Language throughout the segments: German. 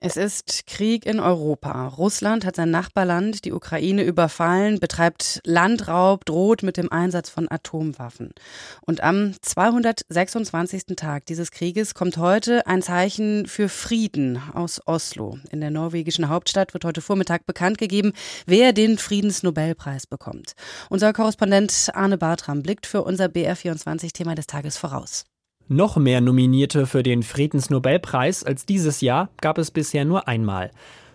Es ist Krieg in Europa. Russland hat sein Nachbarland, die Ukraine, überfallen, betreibt Landraub, droht mit dem Einsatz von Atomwaffen. Und am 226. Tag dieses Krieges kommt heute ein Zeichen für Frieden aus Oslo. In der norwegischen Hauptstadt wird heute Vormittag bekannt gegeben, wer den Friedensnobelpreis bekommt. Unser Korrespondent Arne Bartram blickt für unser BR24-Thema des Tages voraus. Noch mehr Nominierte für den Friedensnobelpreis als dieses Jahr gab es bisher nur einmal.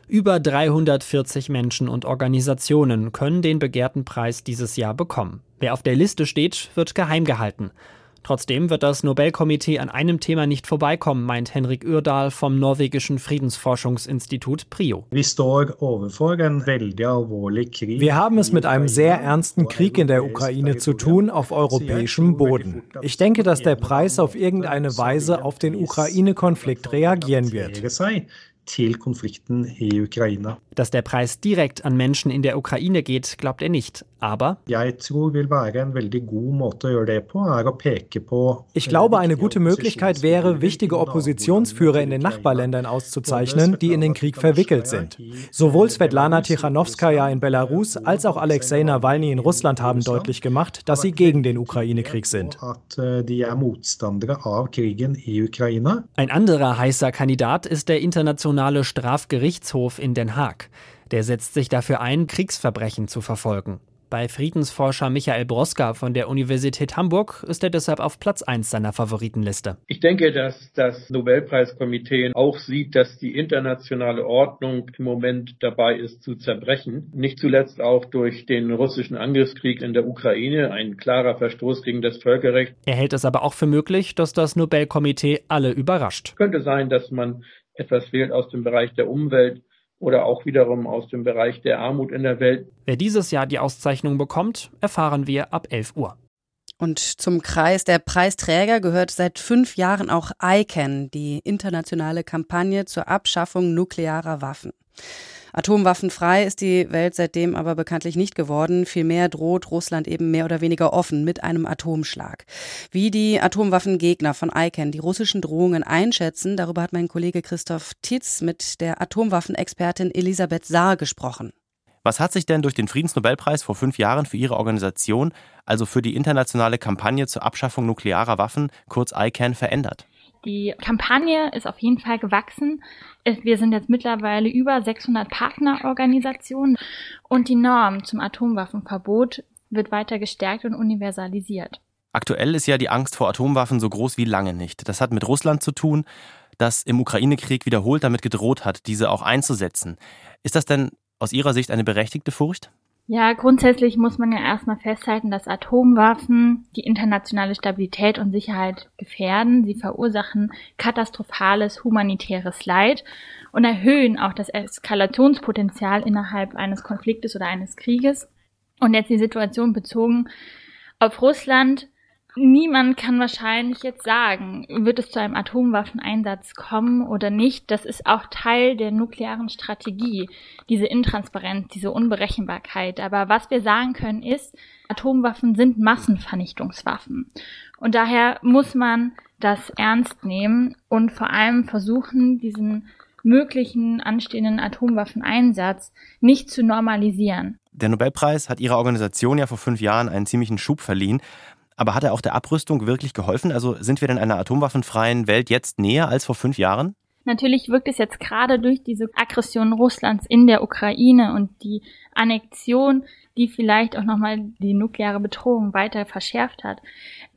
Über 340 Menschen und Organisationen können den begehrten Preis dieses Jahr bekommen. Wer auf der Liste steht, wird geheim gehalten. Trotzdem wird das Nobelkomitee an einem Thema nicht vorbeikommen, meint Henrik Uhrdahl vom norwegischen Friedensforschungsinstitut PRIO. Wir haben es mit einem sehr ernsten Krieg in der Ukraine zu tun auf europäischem Boden. Ich denke, dass der Preis auf irgendeine Weise auf den Ukraine-Konflikt reagieren wird til konflikten i Ukraina. Dass der Preis direkt an Menschen in der Ukraine geht, glaubt er nicht. Aber ich glaube, eine gute Möglichkeit wäre, wichtige Oppositionsführer in den Nachbarländern auszuzeichnen, die in den Krieg verwickelt sind. Sowohl Svetlana Tichanowskaja in Belarus als auch Alexei Nawalny in Russland haben deutlich gemacht, dass sie gegen den Ukraine-Krieg sind. Ein anderer heißer Kandidat ist der internationale Internationale Strafgerichtshof in Den Haag. Der setzt sich dafür ein, Kriegsverbrechen zu verfolgen. Bei Friedensforscher Michael Broska von der Universität Hamburg ist er deshalb auf Platz 1 seiner Favoritenliste. Ich denke, dass das Nobelpreiskomitee auch sieht, dass die internationale Ordnung im Moment dabei ist zu zerbrechen. Nicht zuletzt auch durch den russischen Angriffskrieg in der Ukraine, ein klarer Verstoß gegen das Völkerrecht. Er hält es aber auch für möglich, dass das Nobelkomitee alle überrascht. Könnte sein, dass man etwas fehlt aus dem Bereich der Umwelt oder auch wiederum aus dem Bereich der Armut in der Welt. Wer dieses Jahr die Auszeichnung bekommt, erfahren wir ab 11 Uhr. Und zum Kreis der Preisträger gehört seit fünf Jahren auch ICANN, die internationale Kampagne zur Abschaffung nuklearer Waffen. Atomwaffenfrei ist die Welt seitdem aber bekanntlich nicht geworden. Vielmehr droht Russland eben mehr oder weniger offen mit einem Atomschlag. Wie die Atomwaffengegner von ICANN die russischen Drohungen einschätzen, darüber hat mein Kollege Christoph Titz mit der Atomwaffenexpertin Elisabeth Saar gesprochen. Was hat sich denn durch den Friedensnobelpreis vor fünf Jahren für Ihre Organisation, also für die internationale Kampagne zur Abschaffung nuklearer Waffen, kurz ICANN, verändert? Die Kampagne ist auf jeden Fall gewachsen. Wir sind jetzt mittlerweile über 600 Partnerorganisationen und die Norm zum Atomwaffenverbot wird weiter gestärkt und universalisiert. Aktuell ist ja die Angst vor Atomwaffen so groß wie lange nicht. Das hat mit Russland zu tun, das im Ukraine-Krieg wiederholt damit gedroht hat, diese auch einzusetzen. Ist das denn aus Ihrer Sicht eine berechtigte Furcht? Ja, grundsätzlich muss man ja erstmal festhalten, dass Atomwaffen die internationale Stabilität und Sicherheit gefährden. Sie verursachen katastrophales humanitäres Leid und erhöhen auch das Eskalationspotenzial innerhalb eines Konfliktes oder eines Krieges. Und jetzt die Situation bezogen auf Russland Niemand kann wahrscheinlich jetzt sagen, wird es zu einem Atomwaffeneinsatz kommen oder nicht. Das ist auch Teil der nuklearen Strategie, diese Intransparenz, diese Unberechenbarkeit. Aber was wir sagen können ist, Atomwaffen sind Massenvernichtungswaffen. Und daher muss man das ernst nehmen und vor allem versuchen, diesen möglichen anstehenden Atomwaffeneinsatz nicht zu normalisieren. Der Nobelpreis hat Ihrer Organisation ja vor fünf Jahren einen ziemlichen Schub verliehen. Aber hat er auch der Abrüstung wirklich geholfen? Also sind wir denn einer atomwaffenfreien Welt jetzt näher als vor fünf Jahren? Natürlich wirkt es jetzt gerade durch diese Aggression Russlands in der Ukraine und die Annexion, die vielleicht auch nochmal die nukleare Bedrohung weiter verschärft hat,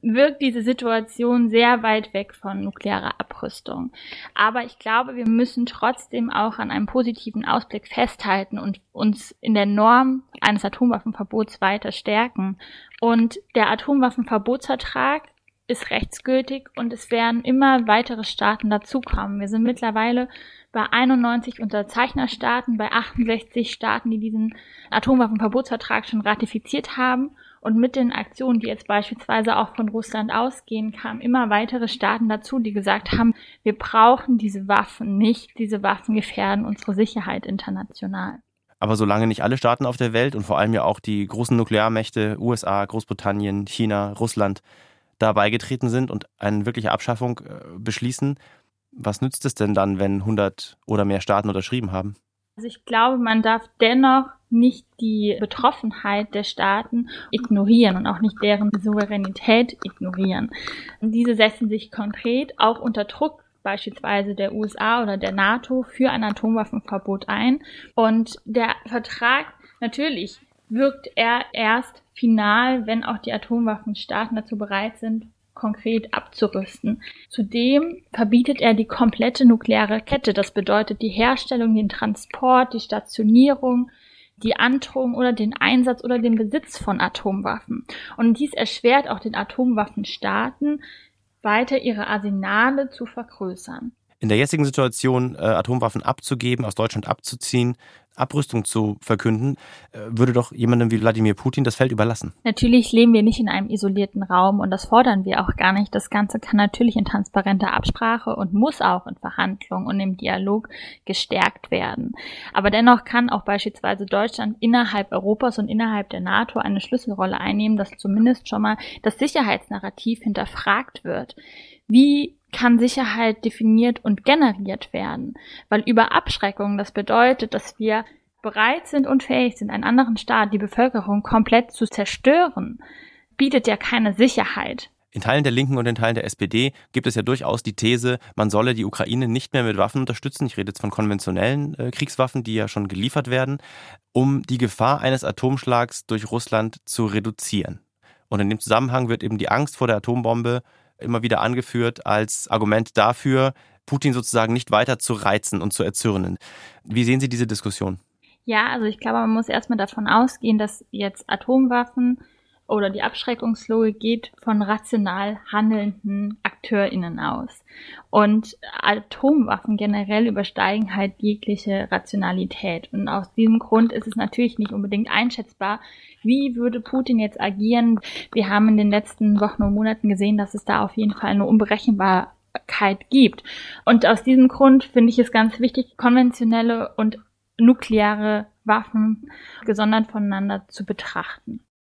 wirkt diese Situation sehr weit weg von nuklearer Abrüstung. Aber ich glaube, wir müssen trotzdem auch an einem positiven Ausblick festhalten und uns in der Norm eines Atomwaffenverbots weiter stärken. Und der Atomwaffenverbotsvertrag ist rechtsgültig und es werden immer weitere Staaten dazukommen. Wir sind mittlerweile bei 91 Unterzeichnerstaaten, bei 68 Staaten, die diesen Atomwaffenverbotsvertrag schon ratifiziert haben. Und mit den Aktionen, die jetzt beispielsweise auch von Russland ausgehen, kamen immer weitere Staaten dazu, die gesagt haben, wir brauchen diese Waffen nicht, diese Waffen gefährden unsere Sicherheit international. Aber solange nicht alle Staaten auf der Welt und vor allem ja auch die großen Nuklearmächte USA, Großbritannien, China, Russland da beigetreten sind und eine wirkliche Abschaffung äh, beschließen, was nützt es denn dann, wenn 100 oder mehr Staaten unterschrieben haben? Also ich glaube, man darf dennoch nicht die Betroffenheit der Staaten ignorieren und auch nicht deren Souveränität ignorieren. Diese setzen sich konkret auch unter Druck beispielsweise der USA oder der NATO für ein Atomwaffenverbot ein. Und der Vertrag natürlich wirkt er erst final, wenn auch die Atomwaffenstaaten dazu bereit sind, konkret abzurüsten. Zudem verbietet er die komplette nukleare Kette. Das bedeutet die Herstellung, den Transport, die Stationierung, die Androhung oder den Einsatz oder den Besitz von Atomwaffen. Und dies erschwert auch den Atomwaffenstaaten, weiter ihre Arsenale zu vergrößern. In der jetzigen Situation äh, Atomwaffen abzugeben, aus Deutschland abzuziehen, Abrüstung zu verkünden, äh, würde doch jemandem wie Wladimir Putin das Feld überlassen. Natürlich leben wir nicht in einem isolierten Raum und das fordern wir auch gar nicht. Das Ganze kann natürlich in transparenter Absprache und muss auch in Verhandlungen und im Dialog gestärkt werden. Aber dennoch kann auch beispielsweise Deutschland innerhalb Europas und innerhalb der NATO eine Schlüsselrolle einnehmen, dass zumindest schon mal das Sicherheitsnarrativ hinterfragt wird. Wie kann Sicherheit definiert und generiert werden. Weil über Abschreckung, das bedeutet, dass wir bereit sind und fähig sind, einen anderen Staat, die Bevölkerung komplett zu zerstören, bietet ja keine Sicherheit. In Teilen der Linken und in Teilen der SPD gibt es ja durchaus die These, man solle die Ukraine nicht mehr mit Waffen unterstützen. Ich rede jetzt von konventionellen äh, Kriegswaffen, die ja schon geliefert werden, um die Gefahr eines Atomschlags durch Russland zu reduzieren. Und in dem Zusammenhang wird eben die Angst vor der Atombombe immer wieder angeführt als Argument dafür, Putin sozusagen nicht weiter zu reizen und zu erzürnen. Wie sehen Sie diese Diskussion? Ja, also ich glaube, man muss erstmal davon ausgehen, dass jetzt Atomwaffen oder die Abschreckungslogik geht von rational handelnden AkteurInnen aus. Und Atomwaffen generell übersteigen halt jegliche Rationalität. Und aus diesem Grund ist es natürlich nicht unbedingt einschätzbar, wie würde Putin jetzt agieren. Wir haben in den letzten Wochen und Monaten gesehen, dass es da auf jeden Fall eine Unberechenbarkeit gibt. Und aus diesem Grund finde ich es ganz wichtig, konventionelle und nukleare Waffen gesondert voneinander zu betrachten.